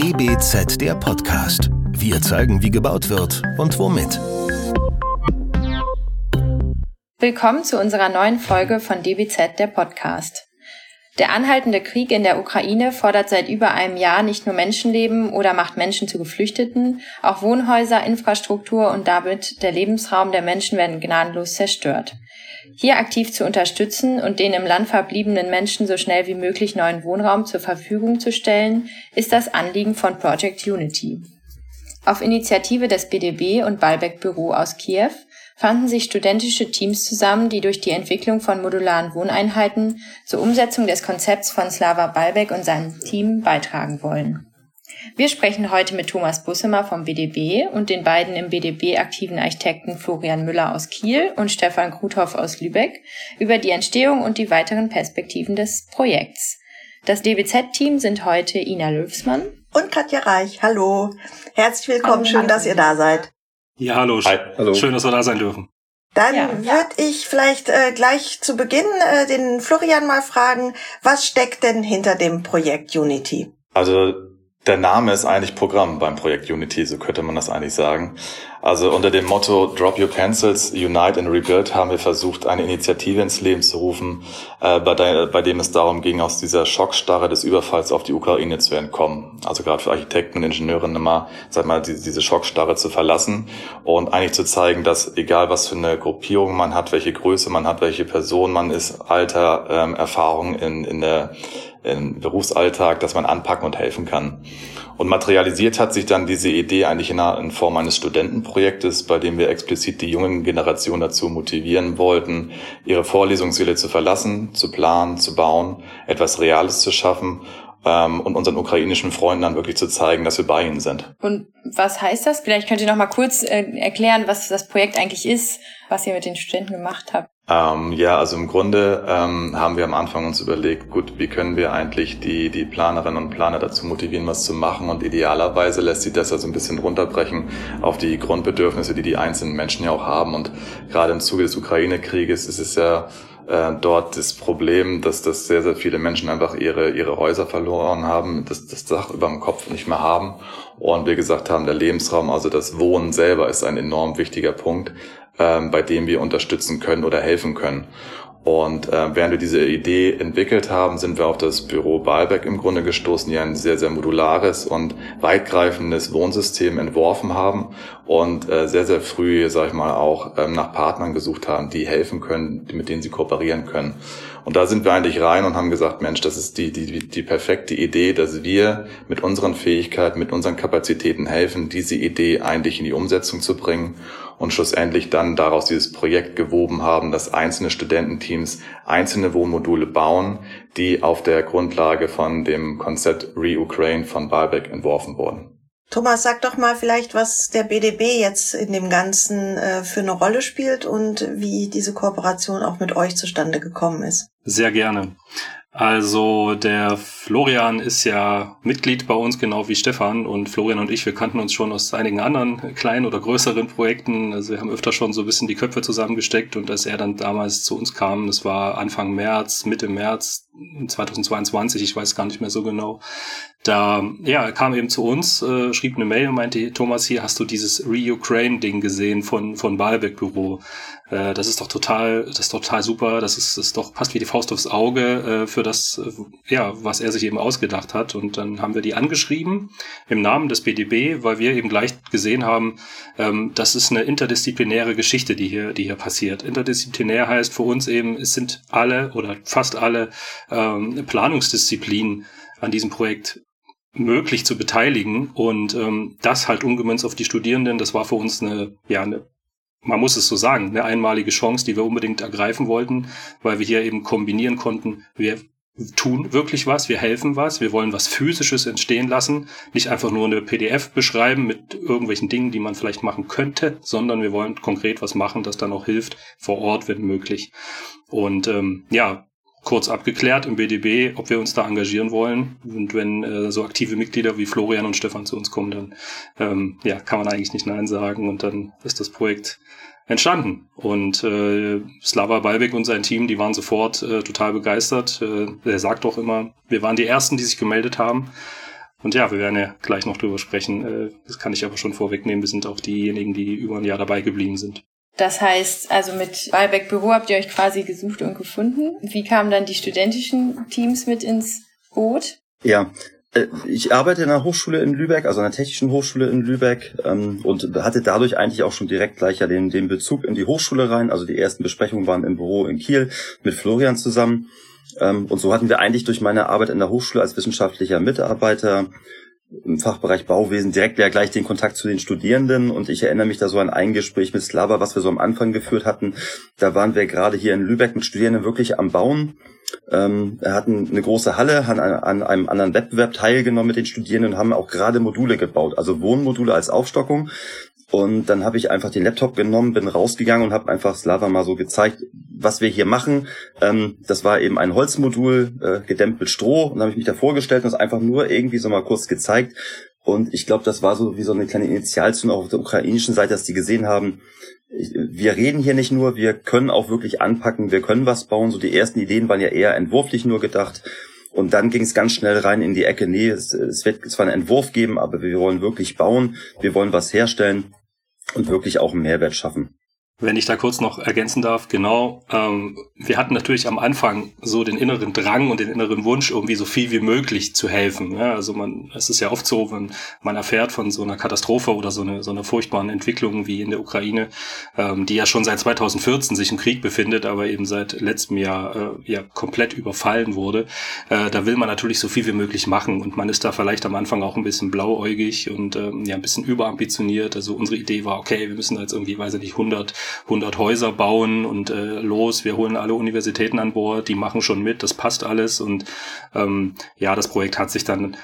DBZ der Podcast. Wir zeigen, wie gebaut wird und womit. Willkommen zu unserer neuen Folge von DBZ der Podcast. Der anhaltende Krieg in der Ukraine fordert seit über einem Jahr nicht nur Menschenleben oder macht Menschen zu Geflüchteten, auch Wohnhäuser, Infrastruktur und damit der Lebensraum der Menschen werden gnadenlos zerstört. Hier aktiv zu unterstützen und den im Land verbliebenen Menschen so schnell wie möglich neuen Wohnraum zur Verfügung zu stellen, ist das Anliegen von Project Unity. Auf Initiative des BDB und Balbeck Büro aus Kiew fanden sich studentische Teams zusammen, die durch die Entwicklung von modularen Wohneinheiten zur Umsetzung des Konzepts von Slava Balbeck und seinem Team beitragen wollen. Wir sprechen heute mit Thomas Bussemer vom BDB und den beiden im BDB aktiven Architekten Florian Müller aus Kiel und Stefan Kruthoff aus Lübeck über die Entstehung und die weiteren Perspektiven des Projekts. Das DBZ-Team sind heute Ina Löwsmann und Katja Reich. Hallo. Herzlich willkommen. Schön, dass ihr da seid. Ja, hallo. Hi. hallo. Schön, dass wir da sein dürfen. Dann ja, würde ich vielleicht äh, gleich zu Beginn äh, den Florian mal fragen, was steckt denn hinter dem Projekt Unity? Also der Name ist eigentlich Programm beim Projekt Unity, so könnte man das eigentlich sagen. Also unter dem Motto Drop Your Pencils, Unite and Rebuild haben wir versucht, eine Initiative ins Leben zu rufen, äh, bei, de bei dem es darum ging, aus dieser Schockstarre des Überfalls auf die Ukraine zu entkommen. Also gerade für Architekten und Ingenieure immer, sag mal, die, diese Schockstarre zu verlassen und eigentlich zu zeigen, dass egal was für eine Gruppierung man hat, welche Größe man hat, welche Person man ist, Alter, ähm, Erfahrung in, in der im Berufsalltag, dass man anpacken und helfen kann. Und materialisiert hat sich dann diese Idee eigentlich in, in Form eines Studentenprojektes, bei dem wir explizit die jungen Generationen dazu motivieren wollten, ihre Vorlesungssäle zu verlassen, zu planen, zu bauen, etwas Reales zu schaffen ähm, und unseren ukrainischen Freunden dann wirklich zu zeigen, dass wir bei ihnen sind. Und was heißt das? Vielleicht könnt ihr noch mal kurz äh, erklären, was das Projekt eigentlich ist, was ihr mit den Studenten gemacht habt. Ähm, ja, also im Grunde ähm, haben wir am Anfang uns überlegt, gut, wie können wir eigentlich die, die Planerinnen und Planer dazu motivieren, was zu machen? Und idealerweise lässt sich das also ein bisschen runterbrechen auf die Grundbedürfnisse, die die einzelnen Menschen ja auch haben. Und gerade im Zuge des Ukraine-Krieges ist es ja äh, dort das Problem, dass das sehr, sehr viele Menschen einfach ihre, ihre Häuser verloren haben, das, das Dach über dem Kopf nicht mehr haben. Und wir gesagt haben, der Lebensraum, also das Wohnen selber ist ein enorm wichtiger Punkt, ähm, bei dem wir unterstützen können oder helfen können. Und äh, während wir diese Idee entwickelt haben, sind wir auf das Büro Baalbeck im Grunde gestoßen, die ein sehr, sehr modulares und weitgreifendes Wohnsystem entworfen haben und äh, sehr, sehr früh, sag ich mal, auch ähm, nach Partnern gesucht haben, die helfen können, mit denen sie kooperieren können. Und da sind wir eigentlich rein und haben gesagt, Mensch, das ist die, die, die perfekte Idee, dass wir mit unseren Fähigkeiten, mit unseren Kapazitäten helfen, diese Idee eigentlich in die Umsetzung zu bringen und schlussendlich dann daraus dieses Projekt gewoben haben, dass einzelne Studententeams einzelne Wohnmodule bauen, die auf der Grundlage von dem Konzept Re-Ukraine von Balbeck entworfen wurden. Thomas, sag doch mal vielleicht, was der BDB jetzt in dem Ganzen äh, für eine Rolle spielt und wie diese Kooperation auch mit euch zustande gekommen ist. Sehr gerne. Also der Florian ist ja Mitglied bei uns, genau wie Stefan. Und Florian und ich, wir kannten uns schon aus einigen anderen kleinen oder größeren Projekten. Also wir haben öfter schon so ein bisschen die Köpfe zusammengesteckt. Und als er dann damals zu uns kam, das war Anfang März, Mitte März 2022, ich weiß gar nicht mehr so genau, da, ja, er kam eben zu uns, äh, schrieb eine Mail und meinte, Thomas, hier hast du dieses Re-Ukraine-Ding gesehen von, von Balbeck Büro. Äh, das ist doch total, das ist total super, das ist, ist doch, passt wie die Faust aufs Auge äh, für das, äh, ja, was er sich eben ausgedacht hat. Und dann haben wir die angeschrieben im Namen des BDB, weil wir eben gleich gesehen haben, ähm, das ist eine interdisziplinäre Geschichte, die hier, die hier passiert. Interdisziplinär heißt für uns eben, es sind alle oder fast alle ähm, Planungsdisziplinen an diesem Projekt möglich zu beteiligen und ähm, das halt umgemünzt auf die Studierenden, das war für uns eine, ja, eine, man muss es so sagen, eine einmalige Chance, die wir unbedingt ergreifen wollten, weil wir hier eben kombinieren konnten, wir tun wirklich was, wir helfen was, wir wollen was Physisches entstehen lassen, nicht einfach nur eine PDF beschreiben mit irgendwelchen Dingen, die man vielleicht machen könnte, sondern wir wollen konkret was machen, das dann auch hilft, vor Ort, wenn möglich. Und ähm, ja, kurz abgeklärt im BDB, ob wir uns da engagieren wollen. Und wenn äh, so aktive Mitglieder wie Florian und Stefan zu uns kommen, dann ähm, ja, kann man eigentlich nicht Nein sagen und dann ist das Projekt entstanden. Und äh, Slava Balbek und sein Team, die waren sofort äh, total begeistert. Äh, er sagt auch immer, wir waren die Ersten, die sich gemeldet haben. Und ja, wir werden ja gleich noch drüber sprechen. Äh, das kann ich aber schon vorwegnehmen. Wir sind auch diejenigen, die über ein Jahr dabei geblieben sind. Das heißt, also mit Balbeck Büro habt ihr euch quasi gesucht und gefunden. Wie kamen dann die studentischen Teams mit ins Boot? Ja, äh, ich arbeite in einer Hochschule in Lübeck, also einer technischen Hochschule in Lübeck ähm, und hatte dadurch eigentlich auch schon direkt gleich ja den, den Bezug in die Hochschule rein. Also die ersten Besprechungen waren im Büro in Kiel mit Florian zusammen. Ähm, und so hatten wir eigentlich durch meine Arbeit in der Hochschule als wissenschaftlicher Mitarbeiter im Fachbereich Bauwesen direkt ja gleich den Kontakt zu den Studierenden und ich erinnere mich da so an ein Gespräch mit Slava, was wir so am Anfang geführt hatten. Da waren wir gerade hier in Lübeck mit Studierenden wirklich am Bauen. Ähm, wir hatten eine große Halle, an, an einem anderen Wettbewerb teilgenommen mit den Studierenden und haben auch gerade Module gebaut, also Wohnmodule als Aufstockung. Und dann habe ich einfach den Laptop genommen, bin rausgegangen und habe einfach Slava mal so gezeigt, was wir hier machen. Ähm, das war eben ein Holzmodul, äh, gedämmt mit Stroh. Und habe ich mich da vorgestellt und das einfach nur irgendwie so mal kurz gezeigt. Und ich glaube, das war so wie so eine kleine Initialzündung auf der ukrainischen Seite, dass die gesehen haben, wir reden hier nicht nur, wir können auch wirklich anpacken, wir können was bauen. So die ersten Ideen waren ja eher entwurflich nur gedacht. Und dann ging es ganz schnell rein in die Ecke, nee, es, es wird zwar einen Entwurf geben, aber wir wollen wirklich bauen, wir wollen was herstellen und wirklich auch einen Mehrwert schaffen. Wenn ich da kurz noch ergänzen darf, genau, ähm, wir hatten natürlich am Anfang so den inneren Drang und den inneren Wunsch, irgendwie so viel wie möglich zu helfen. Ja, also man, es ist ja oft so, wenn man erfährt von so einer Katastrophe oder so einer so einer furchtbaren Entwicklung wie in der Ukraine, ähm, die ja schon seit 2014 sich im Krieg befindet, aber eben seit letztem Jahr äh, ja komplett überfallen wurde, äh, da will man natürlich so viel wie möglich machen und man ist da vielleicht am Anfang auch ein bisschen blauäugig und ähm, ja ein bisschen überambitioniert. Also unsere Idee war, okay, wir müssen jetzt irgendwie, weiß ich nicht, 100 100 Häuser bauen und äh, los, wir holen alle Universitäten an Bord, die machen schon mit, das passt alles. Und ähm, ja, das Projekt hat sich dann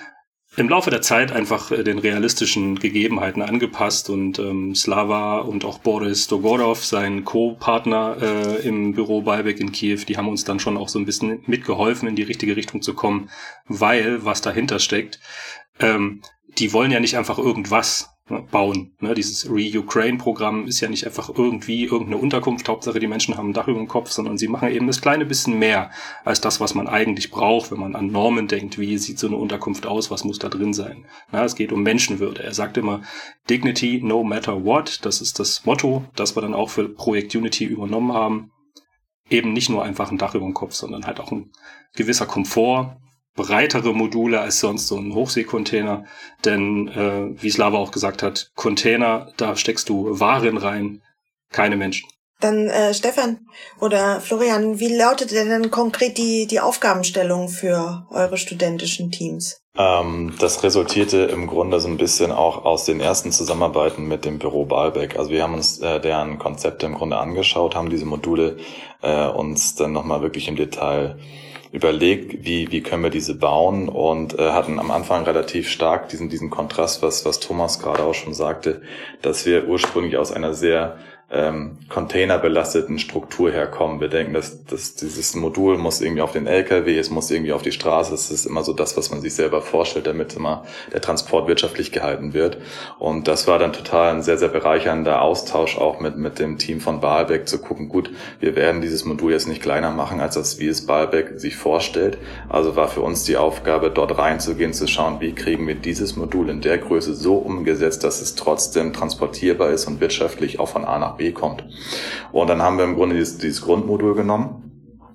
im Laufe der Zeit einfach äh, den realistischen Gegebenheiten angepasst. Und ähm, Slava und auch Boris Dogorov, sein Co-Partner äh, im Büro Balbeck in Kiew, die haben uns dann schon auch so ein bisschen mitgeholfen, in die richtige Richtung zu kommen, weil was dahinter steckt, ähm, die wollen ja nicht einfach irgendwas, bauen. Ne, dieses Re-Ukraine-Programm ist ja nicht einfach irgendwie irgendeine Unterkunft, Hauptsache die Menschen haben ein Dach über dem Kopf, sondern sie machen eben das kleine bisschen mehr als das, was man eigentlich braucht, wenn man an Normen denkt, wie sieht so eine Unterkunft aus, was muss da drin sein. Na, es geht um Menschenwürde. Er sagt immer, Dignity no matter what, das ist das Motto, das wir dann auch für Projekt Unity übernommen haben. Eben nicht nur einfach ein Dach über dem Kopf, sondern halt auch ein gewisser Komfort, breitere Module als sonst so ein Hochseekontainer. Denn äh, wie Slava auch gesagt hat, Container, da steckst du Waren rein, keine Menschen. Dann äh, Stefan oder Florian, wie lautet denn konkret die, die Aufgabenstellung für eure studentischen Teams? Ähm, das resultierte im Grunde so ein bisschen auch aus den ersten Zusammenarbeiten mit dem Büro Balbeck. Also wir haben uns äh, deren Konzepte im Grunde angeschaut, haben diese Module äh, uns dann nochmal wirklich im Detail überlegt, wie, wie können wir diese bauen und äh, hatten am Anfang relativ stark diesen, diesen Kontrast, was, was Thomas gerade auch schon sagte, dass wir ursprünglich aus einer sehr ähm, containerbelasteten Struktur herkommen. Wir denken, dass, dass dieses Modul muss irgendwie auf den LKW, es muss irgendwie auf die Straße. Es ist immer so das, was man sich selber vorstellt, damit immer der Transport wirtschaftlich gehalten wird. Und das war dann total ein sehr, sehr bereichernder Austausch auch mit, mit dem Team von Baalbeck zu gucken, gut, wir werden dieses Modul jetzt nicht kleiner machen, als das, wie es Baalbeck sich vorstellt. Also war für uns die Aufgabe, dort reinzugehen, zu schauen, wie kriegen wir dieses Modul in der Größe so umgesetzt, dass es trotzdem transportierbar ist und wirtschaftlich auch von A nach B kommt. Und dann haben wir im Grunde dieses, dieses Grundmodul genommen,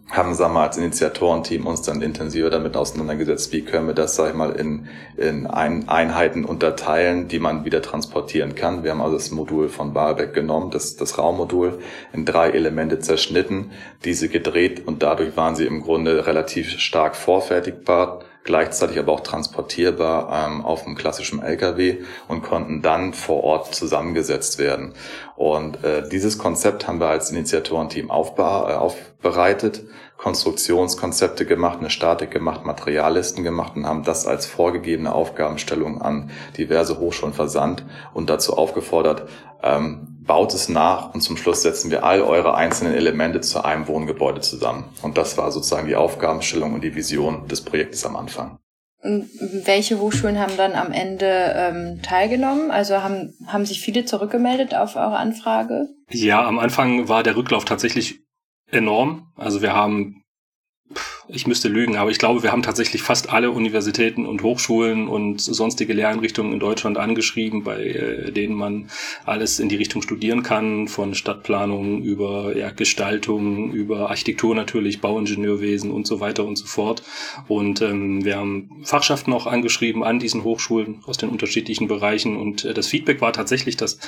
haben, sagen wir mal, als Initiatorenteam uns dann intensiver damit auseinandergesetzt, wie können wir das, sag ich mal, in, in ein, Einheiten unterteilen, die man wieder transportieren kann. Wir haben also das Modul von Barbeck genommen, das, das Raummodul, in drei Elemente zerschnitten, diese gedreht und dadurch waren sie im Grunde relativ stark vorfertigbar gleichzeitig aber auch transportierbar ähm, auf einem klassischen LKW und konnten dann vor Ort zusammengesetzt werden. Und äh, dieses Konzept haben wir als Initiatorenteam äh, aufbereitet, Konstruktionskonzepte gemacht, eine Statik gemacht, Materiallisten gemacht und haben das als vorgegebene Aufgabenstellung an diverse Hochschulen versandt und dazu aufgefordert, ähm, baut es nach und zum Schluss setzen wir all eure einzelnen Elemente zu einem Wohngebäude zusammen. Und das war sozusagen die Aufgabenstellung und die Vision des Projektes am Anfang. Und welche Hochschulen haben dann am Ende ähm, teilgenommen? Also haben, haben sich viele zurückgemeldet auf eure Anfrage? Ja, am Anfang war der Rücklauf tatsächlich enorm. Also wir haben ich müsste lügen, aber ich glaube, wir haben tatsächlich fast alle Universitäten und Hochschulen und sonstige Lehreinrichtungen in Deutschland angeschrieben, bei äh, denen man alles in die Richtung studieren kann, von Stadtplanung über ja, Gestaltung, über Architektur natürlich, Bauingenieurwesen und so weiter und so fort. Und ähm, wir haben Fachschaften auch angeschrieben an diesen Hochschulen aus den unterschiedlichen Bereichen und äh, das Feedback war tatsächlich, dass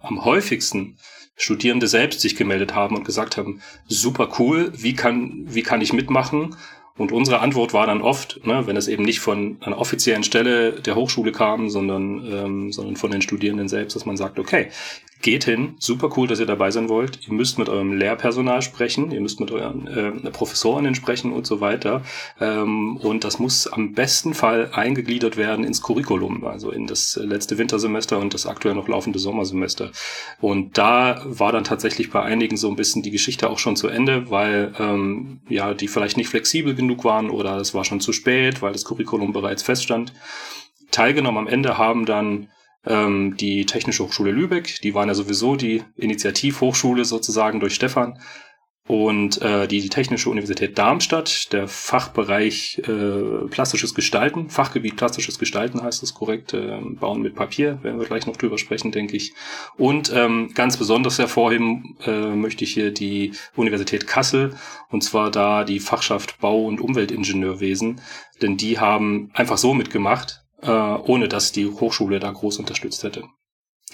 am häufigsten Studierende selbst sich gemeldet haben und gesagt haben, super cool, wie kann, wie kann ich mitmachen? Und unsere Antwort war dann oft, ne, wenn es eben nicht von einer offiziellen Stelle der Hochschule kam, sondern, ähm, sondern von den Studierenden selbst, dass man sagt, okay, geht hin, super cool, dass ihr dabei sein wollt. Ihr müsst mit eurem Lehrpersonal sprechen, ihr müsst mit euren äh, Professorinnen sprechen und so weiter. Ähm, und das muss am besten Fall eingegliedert werden ins Curriculum, also in das letzte Wintersemester und das aktuell noch laufende Sommersemester. Und da war dann tatsächlich bei einigen so ein bisschen die Geschichte auch schon zu Ende, weil ähm, ja die vielleicht nicht flexibel genug waren oder es war schon zu spät, weil das Curriculum bereits feststand. Teilgenommen am Ende haben dann ähm, die Technische Hochschule Lübeck, die waren ja sowieso die Initiativhochschule sozusagen durch Stefan. Und äh, die, Technische Universität Darmstadt, der Fachbereich äh, plastisches Gestalten, Fachgebiet plastisches Gestalten heißt es korrekt, äh, Bauen mit Papier, werden wir gleich noch drüber sprechen, denke ich. Und ähm, ganz besonders hervorheben äh, möchte ich hier die Universität Kassel, und zwar da die Fachschaft Bau- und Umweltingenieurwesen, denn die haben einfach so mitgemacht, äh, ohne dass die Hochschule da groß unterstützt hätte.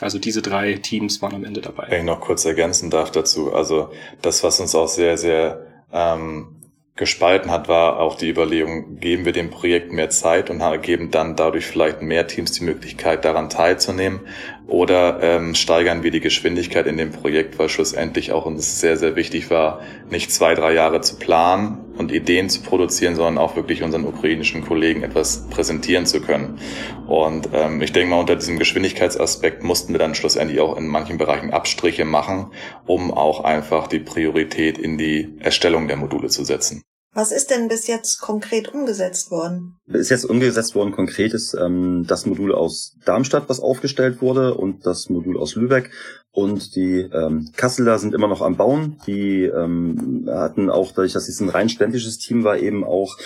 Also diese drei Teams waren am Ende dabei. Wenn ich noch kurz ergänzen darf dazu, also das, was uns auch sehr, sehr ähm, gespalten hat, war auch die Überlegung, geben wir dem Projekt mehr Zeit und geben dann dadurch vielleicht mehr Teams die Möglichkeit, daran teilzunehmen oder ähm, steigern wir die Geschwindigkeit in dem Projekt, weil schlussendlich auch uns sehr, sehr wichtig war, nicht zwei, drei Jahre zu planen und Ideen zu produzieren, sondern auch wirklich unseren ukrainischen Kollegen etwas präsentieren zu können. Und ähm, ich denke mal, unter diesem Geschwindigkeitsaspekt mussten wir dann schlussendlich auch in manchen Bereichen Abstriche machen, um auch einfach die Priorität in die Erstellung der Module zu setzen. Was ist denn bis jetzt konkret umgesetzt worden? Bis jetzt umgesetzt worden konkret ist ähm, das Modul aus Darmstadt, was aufgestellt wurde, und das Modul aus Lübeck. Und die ähm, Kasseler sind immer noch am Bauen. Die ähm, hatten auch, dadurch, dass es ein rein ständisches Team war, eben auch,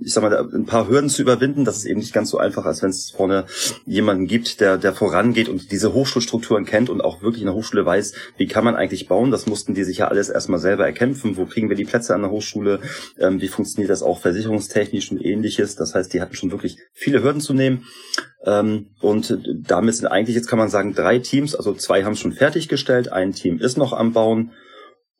ich sag mal, ein paar Hürden zu überwinden. Das ist eben nicht ganz so einfach, als wenn es vorne jemanden gibt, der, der vorangeht und diese Hochschulstrukturen kennt und auch wirklich in der Hochschule weiß, wie kann man eigentlich bauen. Das mussten die sich ja alles erstmal selber erkämpfen. Wo kriegen wir die Plätze an der Hochschule? Ähm, wie funktioniert das auch versicherungstechnisch und ähnliches? Das heißt, die hatten schon wirklich viele Hürden zu nehmen. Ähm, und damit sind eigentlich, jetzt kann man sagen, drei Teams, also zwei haben schon fertiggestellt, ein Team ist noch am Bauen.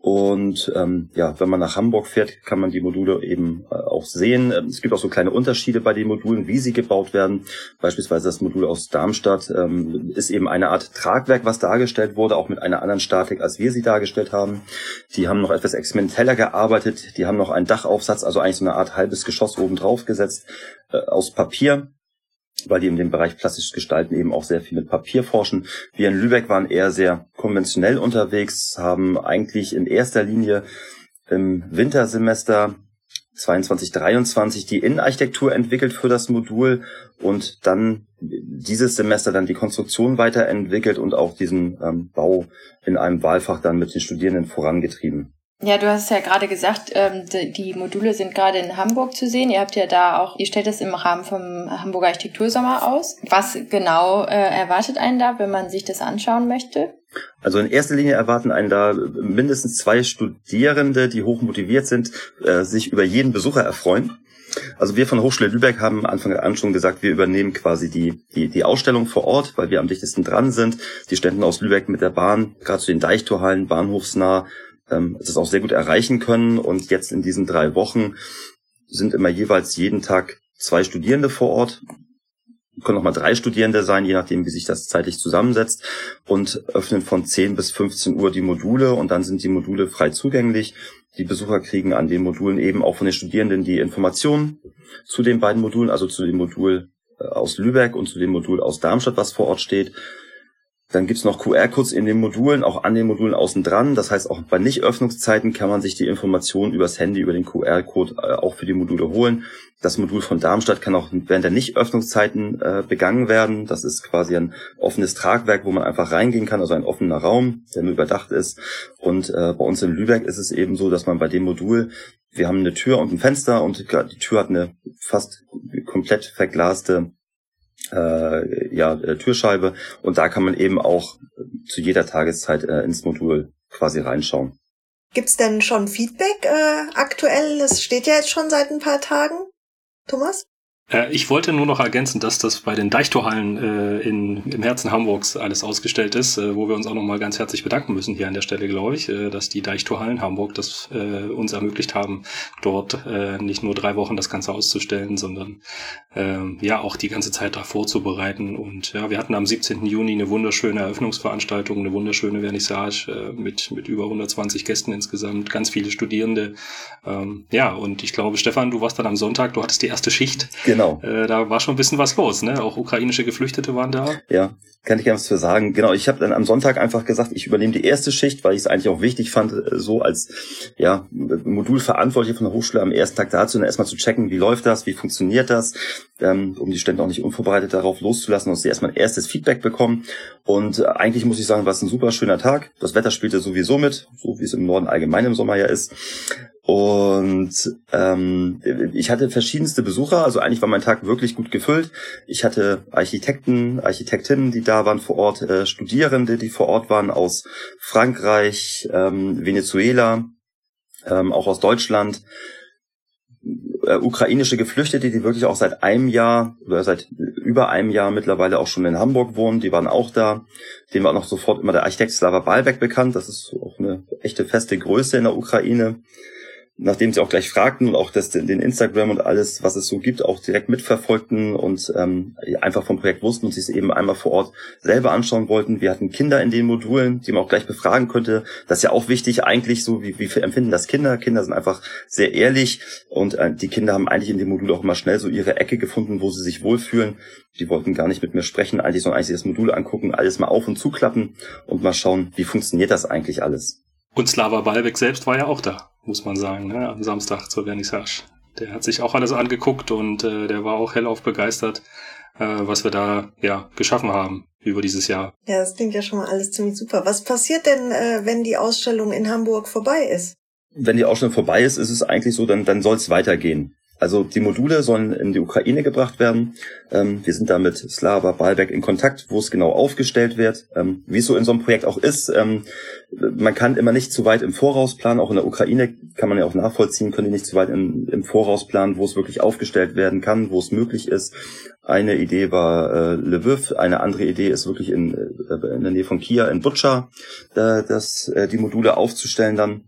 Und ähm, ja, wenn man nach Hamburg fährt, kann man die Module eben äh, auch sehen. Ähm, es gibt auch so kleine Unterschiede bei den Modulen, wie sie gebaut werden. Beispielsweise das Modul aus Darmstadt ähm, ist eben eine Art Tragwerk, was dargestellt wurde, auch mit einer anderen Statik, als wir sie dargestellt haben. Die haben noch etwas experimenteller gearbeitet. Die haben noch einen Dachaufsatz, also eigentlich so eine Art halbes Geschoss oben drauf gesetzt äh, aus Papier weil die in dem Bereich plastisches Gestalten eben auch sehr viel mit Papier forschen. Wir in Lübeck waren eher sehr konventionell unterwegs, haben eigentlich in erster Linie im Wintersemester 22, 23 die Innenarchitektur entwickelt für das Modul und dann dieses Semester dann die Konstruktion weiterentwickelt und auch diesen ähm, Bau in einem Wahlfach dann mit den Studierenden vorangetrieben. Ja, du hast ja gerade gesagt, ähm, die Module sind gerade in Hamburg zu sehen. Ihr habt ja da auch, ihr stellt das im Rahmen vom Hamburger Architektursommer aus. Was genau äh, erwartet einen da, wenn man sich das anschauen möchte? Also in erster Linie erwarten einen da mindestens zwei Studierende, die hoch motiviert sind, äh, sich über jeden Besucher erfreuen. Also wir von Hochschule Lübeck haben Anfang an schon gesagt, wir übernehmen quasi die, die, die Ausstellung vor Ort, weil wir am dichtesten dran sind. Die Ständen aus Lübeck mit der Bahn, gerade zu den Deichtorhallen, bahnhofsnah, ähm, das auch sehr gut erreichen können. Und jetzt in diesen drei Wochen sind immer jeweils jeden Tag zwei Studierende vor Ort, können auch mal drei Studierende sein, je nachdem, wie sich das zeitlich zusammensetzt und öffnen von 10 bis 15 Uhr die Module und dann sind die Module frei zugänglich. Die Besucher kriegen an den Modulen eben auch von den Studierenden die Informationen zu den beiden Modulen, also zu dem Modul äh, aus Lübeck und zu dem Modul aus Darmstadt, was vor Ort steht. Dann gibt's noch QR-Codes in den Modulen, auch an den Modulen außen dran. Das heißt, auch bei Nicht-Öffnungszeiten kann man sich die Informationen übers Handy, über den QR-Code äh, auch für die Module holen. Das Modul von Darmstadt kann auch während der Nicht-Öffnungszeiten äh, begangen werden. Das ist quasi ein offenes Tragwerk, wo man einfach reingehen kann, also ein offener Raum, der nur überdacht ist. Und äh, bei uns in Lübeck ist es eben so, dass man bei dem Modul wir haben eine Tür und ein Fenster und die Tür hat eine fast komplett verglaste äh, ja, äh, Türscheibe und da kann man eben auch zu jeder Tageszeit äh, ins Modul quasi reinschauen. Gibt's denn schon Feedback äh, aktuell? Das steht ja jetzt schon seit ein paar Tagen. Thomas? Äh, ich wollte nur noch ergänzen, dass das bei den Deichtorhallen äh, in, im Herzen Hamburgs alles ausgestellt ist, äh, wo wir uns auch nochmal ganz herzlich bedanken müssen hier an der Stelle, glaube ich, äh, dass die Deichtorhallen Hamburg das äh, uns ermöglicht haben, dort äh, nicht nur drei Wochen das Ganze auszustellen, sondern äh, ja auch die ganze Zeit da vorzubereiten. Und ja, wir hatten am 17. Juni eine wunderschöne Eröffnungsveranstaltung, eine wunderschöne Vernissage äh, mit, mit über 120 Gästen insgesamt, ganz viele Studierende. Ähm, ja, und ich glaube, Stefan, du warst dann am Sonntag, du hattest die erste Schicht. Genau Genau. Äh, da war schon ein bisschen was los, ne? Auch ukrainische Geflüchtete waren da. Ja, kann ich gerne was für sagen. Genau, ich habe dann am Sonntag einfach gesagt, ich übernehme die erste Schicht, weil ich es eigentlich auch wichtig fand, äh, so als ja, Modulverantwortlicher von der Hochschule am ersten Tag dazu, erstmal zu checken, wie läuft das, wie funktioniert das, ähm, um die Studenten auch nicht unvorbereitet darauf loszulassen und sie erstmal ein erstes Feedback bekommen. Und äh, eigentlich muss ich sagen, war es ein super schöner Tag. Das Wetter spielte sowieso mit, so wie es im Norden allgemein im Sommer ja ist. Und ähm, ich hatte verschiedenste Besucher, also eigentlich war mein Tag wirklich gut gefüllt. Ich hatte Architekten, Architektinnen, die da waren vor Ort, äh, Studierende, die vor Ort waren aus Frankreich, ähm, Venezuela, ähm, auch aus Deutschland, äh, ukrainische Geflüchtete, die wirklich auch seit einem Jahr oder seit über einem Jahr mittlerweile auch schon in Hamburg wohnen, die waren auch da. Dem war noch sofort immer der Architekt Slava Balbeck bekannt. Das ist auch eine echte feste Größe in der Ukraine nachdem sie auch gleich fragten und auch das, den Instagram und alles, was es so gibt, auch direkt mitverfolgten und ähm, einfach vom Projekt wussten und sich es eben einmal vor Ort selber anschauen wollten. Wir hatten Kinder in den Modulen, die man auch gleich befragen könnte. Das ist ja auch wichtig eigentlich so, wie, wie empfinden das Kinder? Kinder sind einfach sehr ehrlich und äh, die Kinder haben eigentlich in dem Modul auch immer schnell so ihre Ecke gefunden, wo sie sich wohlfühlen. Die wollten gar nicht mit mir sprechen, eigentlich, sondern eigentlich das Modul angucken, alles mal auf und zuklappen und mal schauen, wie funktioniert das eigentlich alles. Und Slava Balbeck selbst war ja auch da muss man sagen, ne? am Samstag zur Vernissage. Der hat sich auch alles angeguckt und äh, der war auch hellauf begeistert, äh, was wir da ja geschaffen haben über dieses Jahr. Ja, das klingt ja schon mal alles ziemlich super. Was passiert denn, äh, wenn die Ausstellung in Hamburg vorbei ist? Wenn die Ausstellung vorbei ist, ist es eigentlich so, dann, dann soll es weitergehen. Also die Module sollen in die Ukraine gebracht werden. Ähm, wir sind da mit Slava Balbeck in Kontakt, wo es genau aufgestellt wird. Ähm, wie es so in so einem Projekt auch ist, ähm, man kann immer nicht zu weit im Voraus planen. Auch in der Ukraine kann man ja auch nachvollziehen, können die nicht zu weit in, im Voraus planen, wo es wirklich aufgestellt werden kann, wo es möglich ist. Eine Idee war äh, Lviv, eine andere Idee ist wirklich in, äh, in der Nähe von Kia in Butscha, äh, äh, die Module aufzustellen dann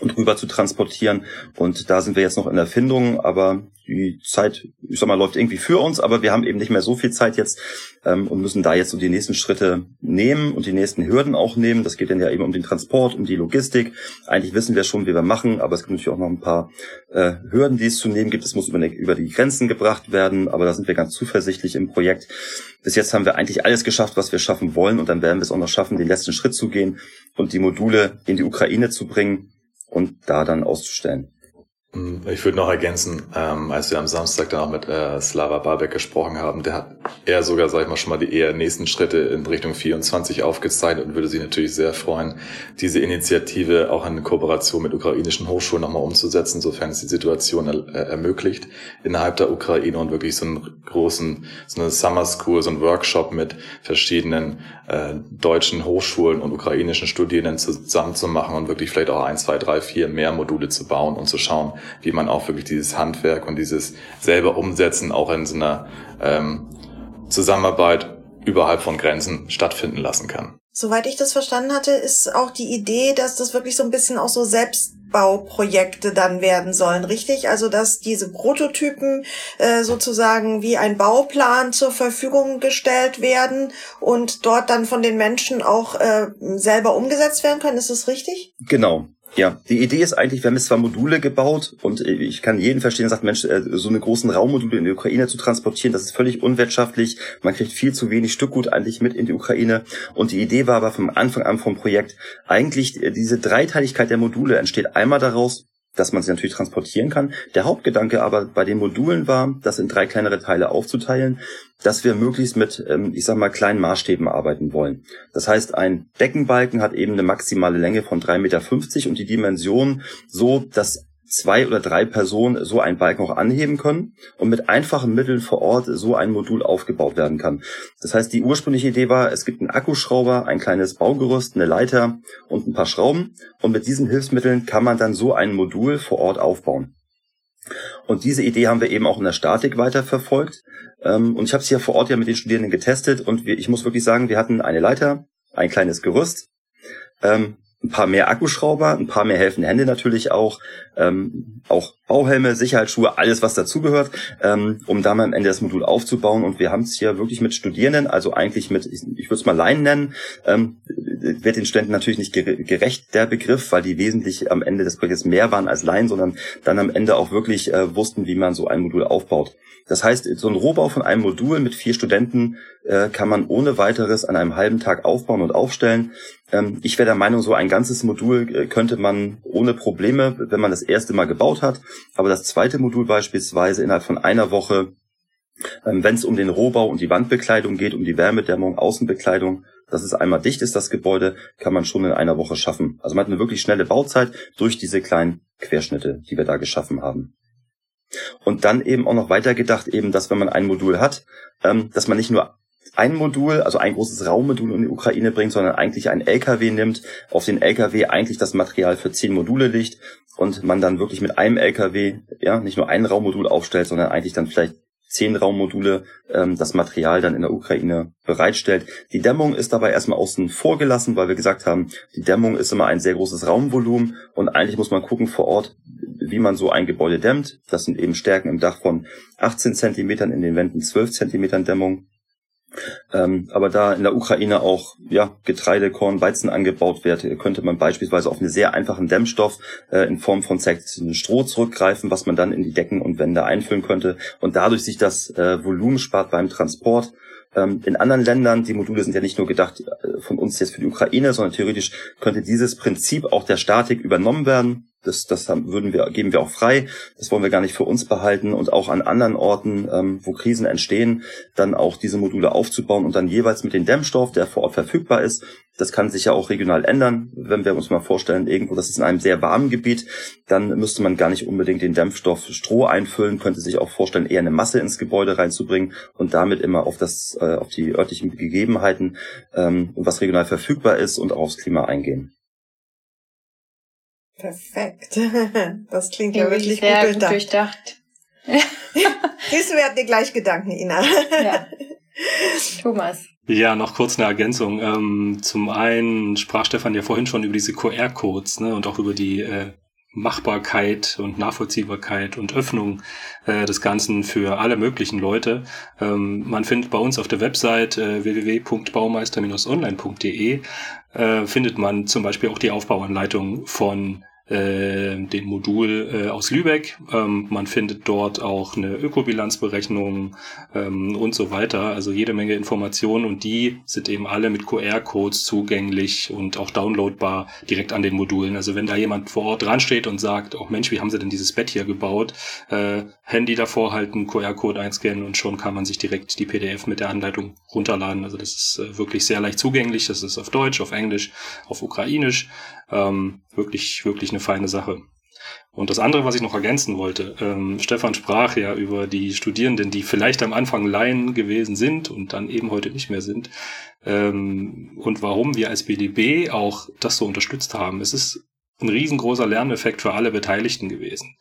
und rüber zu transportieren. Und da sind wir jetzt noch in Erfindung, aber die Zeit, ich sag mal, läuft irgendwie für uns, aber wir haben eben nicht mehr so viel Zeit jetzt ähm, und müssen da jetzt so die nächsten Schritte nehmen und die nächsten Hürden auch nehmen. Das geht dann ja eben um den Transport, um die Logistik. Eigentlich wissen wir schon, wie wir machen, aber es gibt natürlich auch noch ein paar äh, Hürden, die es zu nehmen gibt. Es muss über, über die Grenzen gebracht werden, aber da sind wir ganz zuversichtlich im Projekt. Bis jetzt haben wir eigentlich alles geschafft, was wir schaffen wollen und dann werden wir es auch noch schaffen, den letzten Schritt zu gehen und die Module in die Ukraine zu bringen und da dann auszustellen. Hm, ich würde noch ergänzen, ähm, als wir am Samstag dann auch mit äh, Slava Barbeck gesprochen haben, der hat eher sogar, sag ich mal, schon mal die eher nächsten Schritte in Richtung 24 aufgezeichnet und würde sich natürlich sehr freuen, diese Initiative auch in Kooperation mit ukrainischen Hochschulen nochmal umzusetzen, sofern es die Situation er äh, ermöglicht, innerhalb der Ukraine und wirklich so einen großen, so eine Summer School, so einen Workshop mit verschiedenen äh, deutschen Hochschulen und ukrainischen Studierenden zusammen zu machen und wirklich vielleicht auch ein, zwei, drei, vier mehr Module zu bauen und zu schauen, wie man auch wirklich dieses Handwerk und dieses selber Umsetzen auch in so einer ähm, Zusammenarbeit überhalb von Grenzen stattfinden lassen kann. Soweit ich das verstanden hatte, ist auch die Idee, dass das wirklich so ein bisschen auch so Selbstbauprojekte dann werden sollen, richtig? Also dass diese Prototypen äh, sozusagen wie ein Bauplan zur Verfügung gestellt werden und dort dann von den Menschen auch äh, selber umgesetzt werden können. Ist das richtig? Genau. Ja, die Idee ist eigentlich, wir haben jetzt zwar Module gebaut und ich kann jeden verstehen, der sagt, Mensch, äh, so eine großen Raummodule in die Ukraine zu transportieren, das ist völlig unwirtschaftlich. Man kriegt viel zu wenig Stückgut eigentlich mit in die Ukraine. Und die Idee war aber vom Anfang an vom Projekt, eigentlich äh, diese Dreiteiligkeit der Module entsteht einmal daraus, dass man sie natürlich transportieren kann. Der Hauptgedanke aber bei den Modulen war, das in drei kleinere Teile aufzuteilen, dass wir möglichst mit, ähm, ich sag mal, kleinen Maßstäben arbeiten wollen. Das heißt, ein Deckenbalken hat eben eine maximale Länge von 3,50 Meter und die Dimension so, dass zwei oder drei Personen so einen Balken auch anheben können und mit einfachen Mitteln vor Ort so ein Modul aufgebaut werden kann. Das heißt, die ursprüngliche Idee war, es gibt einen Akkuschrauber, ein kleines Baugerüst, eine Leiter und ein paar Schrauben und mit diesen Hilfsmitteln kann man dann so ein Modul vor Ort aufbauen. Und diese Idee haben wir eben auch in der Statik weiterverfolgt. Ähm, und ich habe es hier vor Ort ja mit den Studierenden getestet und ich muss wirklich sagen, wir hatten eine Leiter, ein kleines Gerüst, ähm, ein paar mehr Akkuschrauber, ein paar mehr helfende Hände natürlich auch, ähm, auch Bauhelme, Sicherheitsschuhe, alles was dazugehört, ähm, um da mal am Ende das Modul aufzubauen. Und wir haben es hier wirklich mit Studierenden, also eigentlich mit, ich, ich würde es mal Laien nennen, ähm, wird den Studenten natürlich nicht gerecht der Begriff, weil die wesentlich am Ende des Projektes mehr waren als Laien, sondern dann am Ende auch wirklich äh, wussten, wie man so ein Modul aufbaut. Das heißt, so ein Rohbau von einem Modul mit vier Studenten äh, kann man ohne weiteres an einem halben Tag aufbauen und aufstellen. Ähm, ich wäre der Meinung, so ein ganzes Modul äh, könnte man ohne Probleme, wenn man das erste Mal gebaut hat, aber das zweite Modul beispielsweise innerhalb von einer Woche, ähm, wenn es um den Rohbau und die Wandbekleidung geht, um die Wärmedämmung, Außenbekleidung, dass es einmal dicht ist, das Gebäude, kann man schon in einer Woche schaffen. Also man hat eine wirklich schnelle Bauzeit durch diese kleinen Querschnitte, die wir da geschaffen haben. Und dann eben auch noch weitergedacht, eben, dass wenn man ein Modul hat, ähm, dass man nicht nur ein Modul, also ein großes Raummodul in die Ukraine bringt, sondern eigentlich einen LKW nimmt, auf den LKW eigentlich das Material für zehn Module liegt und man dann wirklich mit einem LKW ja nicht nur ein Raummodul aufstellt, sondern eigentlich dann vielleicht zehn Raummodule ähm, das Material dann in der Ukraine bereitstellt. Die Dämmung ist dabei erstmal außen vor gelassen, weil wir gesagt haben, die Dämmung ist immer ein sehr großes Raumvolumen und eigentlich muss man gucken vor Ort, wie man so ein Gebäude dämmt. Das sind eben Stärken im Dach von 18 Zentimetern, in den Wänden 12 Zentimetern Dämmung. Ähm, aber da in der Ukraine auch ja, Getreide, Korn, Weizen angebaut wird, könnte man beispielsweise auf einen sehr einfachen Dämmstoff äh, in Form von Stroh zurückgreifen, was man dann in die Decken und Wände einfüllen könnte und dadurch sich das äh, Volumen spart beim Transport. Ähm, in anderen Ländern, die Module sind ja nicht nur gedacht äh, von uns jetzt für die Ukraine, sondern theoretisch könnte dieses Prinzip auch der Statik übernommen werden. Das, das würden wir, geben wir auch frei. Das wollen wir gar nicht für uns behalten und auch an anderen Orten, ähm, wo Krisen entstehen, dann auch diese Module aufzubauen und dann jeweils mit dem Dämmstoff, der vor Ort verfügbar ist. Das kann sich ja auch regional ändern. Wenn wir uns mal vorstellen, irgendwo, das ist in einem sehr warmen Gebiet, dann müsste man gar nicht unbedingt den Dämpfstoff Stroh einfüllen, könnte sich auch vorstellen, eher eine Masse ins Gebäude reinzubringen und damit immer auf das, äh, auf die örtlichen Gegebenheiten ähm, was regional verfügbar ist und auch aufs Klima eingehen. Perfekt. Das klingt ja wirklich sehr gut durchdacht. durchdacht. Siehst du, wir hatten dir gleich Gedanken, Ina. Ja. Thomas. Ja, noch kurz eine Ergänzung. Ähm, zum einen sprach Stefan ja vorhin schon über diese QR-Codes ne, und auch über die äh, Machbarkeit und Nachvollziehbarkeit und Öffnung äh, des Ganzen für alle möglichen Leute. Ähm, man findet bei uns auf der Website äh, www.baumeister-online.de äh, findet man zum Beispiel auch die Aufbauanleitung von äh, den Modul äh, aus Lübeck. Ähm, man findet dort auch eine Ökobilanzberechnung ähm, und so weiter. Also jede Menge Informationen und die sind eben alle mit QR-Codes zugänglich und auch downloadbar direkt an den Modulen. Also wenn da jemand vor Ort dran steht und sagt, oh Mensch, wie haben sie denn dieses Bett hier gebaut? Äh, Handy davor halten, QR-Code einscannen und schon kann man sich direkt die PDF mit der Anleitung runterladen. Also das ist äh, wirklich sehr leicht zugänglich. Das ist auf Deutsch, auf Englisch, auf Ukrainisch. Ähm, wirklich, wirklich eine feine Sache. Und das andere, was ich noch ergänzen wollte, ähm, Stefan sprach ja über die Studierenden, die vielleicht am Anfang Laien gewesen sind und dann eben heute nicht mehr sind. Ähm, und warum wir als BDB auch das so unterstützt haben. Es ist ein riesengroßer Lerneffekt für alle Beteiligten gewesen.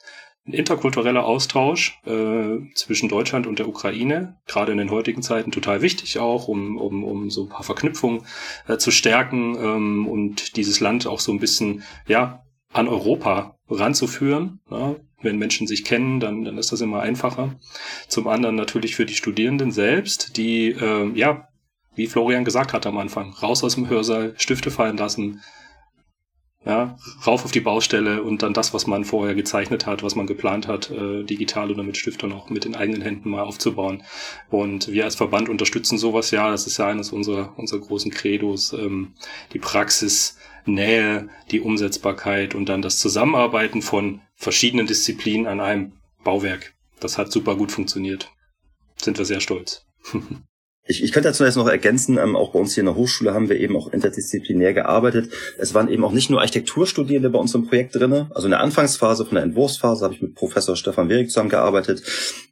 Ein interkultureller Austausch äh, zwischen Deutschland und der Ukraine, gerade in den heutigen Zeiten total wichtig auch, um, um, um so ein paar Verknüpfungen äh, zu stärken ähm, und dieses Land auch so ein bisschen ja an Europa ranzuführen. Ja, wenn Menschen sich kennen, dann, dann ist das immer einfacher. Zum anderen natürlich für die Studierenden selbst, die, äh, ja, wie Florian gesagt hat am Anfang, raus aus dem Hörsaal, Stifte fallen lassen, ja, rauf auf die Baustelle und dann das, was man vorher gezeichnet hat, was man geplant hat, äh, digital oder mit Stift dann auch mit den eigenen Händen mal aufzubauen. Und wir als Verband unterstützen sowas ja, das ist ja eines unserer, unserer großen Credos, ähm, die Praxis Nähe, die Umsetzbarkeit und dann das Zusammenarbeiten von verschiedenen Disziplinen an einem Bauwerk. Das hat super gut funktioniert. Sind wir sehr stolz. Ich, ich könnte dazu jetzt noch ergänzen, ähm, auch bei uns hier in der Hochschule haben wir eben auch interdisziplinär gearbeitet. Es waren eben auch nicht nur Architekturstudierende bei uns im Projekt drinne. Also in der Anfangsphase, von der Entwurfsphase, habe ich mit Professor Stefan Werig zusammengearbeitet.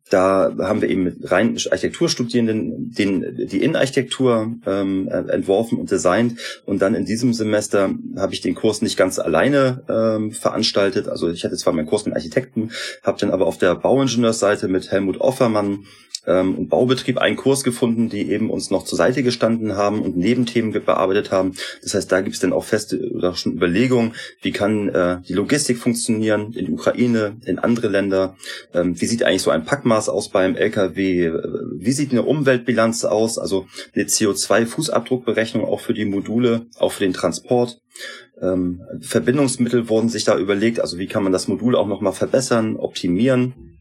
Da haben wir eben mit rein Architekturstudierenden den, die Innenarchitektur ähm, entworfen und designt. Und dann in diesem Semester habe ich den Kurs nicht ganz alleine ähm, veranstaltet. Also ich hatte zwar meinen Kurs mit Architekten, habe dann aber auf der Bauingenieursseite mit Helmut Offermann ähm, und Baubetrieb einen Kurs gefunden, die eben uns noch zur Seite gestanden haben und Nebenthemen bearbeitet haben. Das heißt, da gibt es dann auch feste oder schon Überlegungen, wie kann äh, die Logistik funktionieren in die Ukraine, in andere Länder. Ähm, wie sieht eigentlich so ein Packmaß aus beim LKW? Wie sieht eine Umweltbilanz aus? Also eine CO2-Fußabdruckberechnung auch für die Module, auch für den Transport. Ähm, Verbindungsmittel wurden sich da überlegt, also wie kann man das Modul auch nochmal verbessern, optimieren.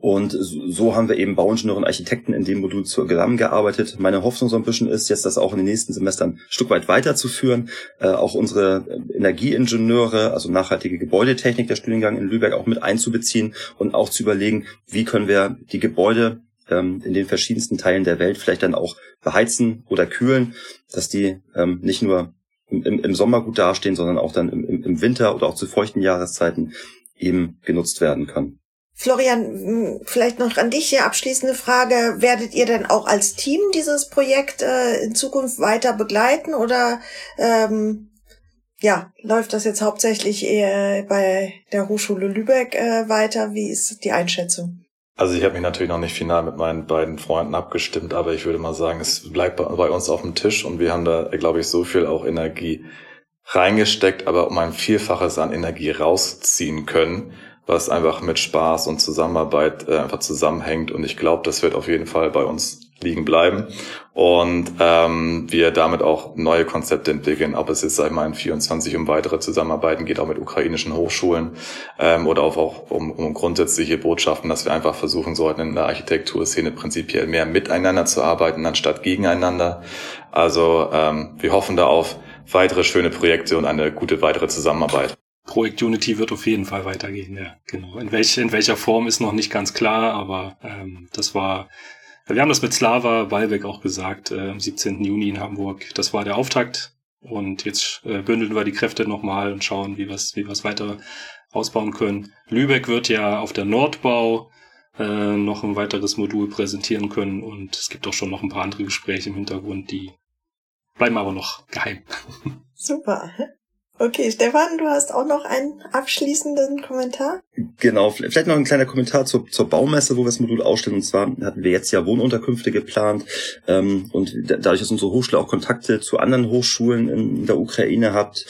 Und so haben wir eben Bauingenieure und Architekten in dem Modul zusammengearbeitet. Meine Hoffnung so ein bisschen ist jetzt, das auch in den nächsten Semestern ein Stück weit weiterzuführen. Äh, auch unsere Energieingenieure, also nachhaltige Gebäudetechnik, der Studiengang in Lübeck auch mit einzubeziehen und auch zu überlegen, wie können wir die Gebäude ähm, in den verschiedensten Teilen der Welt vielleicht dann auch beheizen oder kühlen, dass die ähm, nicht nur im, im Sommer gut dastehen, sondern auch dann im, im Winter oder auch zu feuchten Jahreszeiten eben genutzt werden können. Florian, vielleicht noch an dich hier abschließende Frage. Werdet ihr denn auch als Team dieses Projekt äh, in Zukunft weiter begleiten oder ähm, ja, läuft das jetzt hauptsächlich eher bei der Hochschule Lübeck äh, weiter? Wie ist die Einschätzung? Also ich habe mich natürlich noch nicht final mit meinen beiden Freunden abgestimmt, aber ich würde mal sagen, es bleibt bei uns auf dem Tisch und wir haben da, glaube ich, so viel auch Energie reingesteckt, aber um ein Vielfaches an Energie rausziehen können, was einfach mit Spaß und Zusammenarbeit äh, einfach zusammenhängt. Und ich glaube, das wird auf jeden Fall bei uns liegen bleiben und ähm, wir damit auch neue Konzepte entwickeln, ob es jetzt sag ich mal in 24 um weitere Zusammenarbeiten geht, auch mit ukrainischen Hochschulen ähm, oder auch, auch um, um grundsätzliche Botschaften, dass wir einfach versuchen sollten, in der Architekturszene prinzipiell mehr miteinander zu arbeiten, anstatt gegeneinander. Also ähm, wir hoffen da auf weitere schöne Projekte und eine gute weitere Zusammenarbeit. Projekt Unity wird auf jeden Fall weitergehen, ja, genau. In, welch, in welcher Form ist noch nicht ganz klar, aber ähm, das war, wir haben das mit Slava Walbeck auch gesagt, äh, am 17. Juni in Hamburg. Das war der Auftakt und jetzt äh, bündeln wir die Kräfte nochmal und schauen, wie wir es wie wir's weiter ausbauen können. Lübeck wird ja auf der Nordbau äh, noch ein weiteres Modul präsentieren können und es gibt auch schon noch ein paar andere Gespräche im Hintergrund, die bleiben aber noch geheim. Super. Okay, Stefan, du hast auch noch einen abschließenden Kommentar? Genau, vielleicht noch ein kleiner Kommentar zur, zur Baumesse, wo wir das Modul ausstellen. Und zwar hatten wir jetzt ja Wohnunterkünfte geplant ähm, und dadurch, dass unsere Hochschule auch Kontakte zu anderen Hochschulen in der Ukraine hat,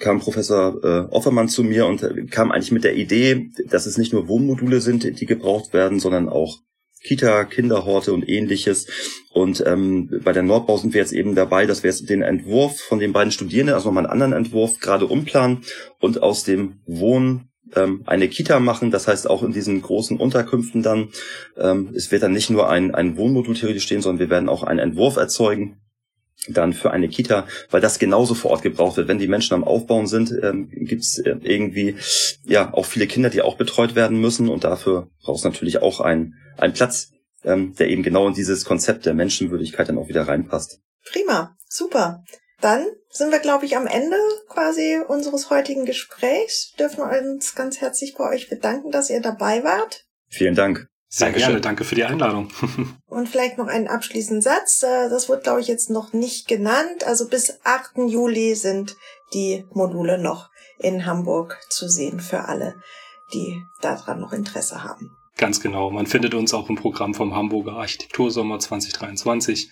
kam Professor äh, Offermann zu mir und kam eigentlich mit der Idee, dass es nicht nur Wohnmodule sind, die gebraucht werden, sondern auch Kita, Kinderhorte und ähnliches. Und ähm, bei der Nordbau sind wir jetzt eben dabei, dass wir jetzt den Entwurf von den beiden Studierenden, also nochmal einen anderen Entwurf, gerade umplanen und aus dem Wohn ähm, eine Kita machen, das heißt auch in diesen großen Unterkünften dann. Ähm, es wird dann nicht nur ein, ein Wohnmodul theoretisch stehen, sondern wir werden auch einen Entwurf erzeugen, dann für eine Kita, weil das genauso vor Ort gebraucht wird. Wenn die Menschen am Aufbauen sind, ähm, gibt es äh, irgendwie ja auch viele Kinder, die auch betreut werden müssen und dafür braucht es natürlich auch einen, einen Platz, ähm, der eben genau in dieses Konzept der Menschenwürdigkeit dann auch wieder reinpasst. Prima, super. Dann sind wir, glaube ich, am Ende quasi unseres heutigen Gesprächs. Dürfen uns ganz herzlich bei euch bedanken, dass ihr dabei wart. Vielen Dank. Sehr Dankeschön. gerne, danke für die Einladung. Und vielleicht noch einen abschließenden Satz. Äh, das wird, glaube ich, jetzt noch nicht genannt. Also bis 8. Juli sind die Module noch in Hamburg zu sehen für alle, die daran noch Interesse haben. Ganz genau. Man findet uns auch im Programm vom Hamburger Architektursommer 2023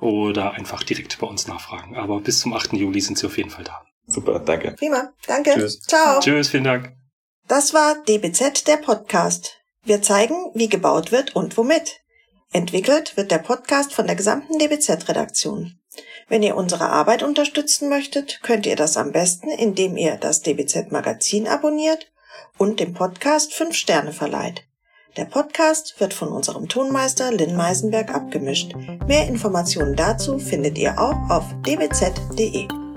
oder einfach direkt bei uns nachfragen. Aber bis zum 8. Juli sind sie auf jeden Fall da. Super, danke. Prima, danke. Tschüss. Ciao. Tschüss, vielen Dank. Das war DBZ, der Podcast. Wir zeigen, wie gebaut wird und womit. Entwickelt wird der Podcast von der gesamten DBZ-Redaktion. Wenn ihr unsere Arbeit unterstützen möchtet, könnt ihr das am besten, indem ihr das DBZ-Magazin abonniert und dem Podcast 5 Sterne verleiht. Der Podcast wird von unserem Tonmeister Lynn Meisenberg abgemischt. Mehr Informationen dazu findet ihr auch auf dbz.de.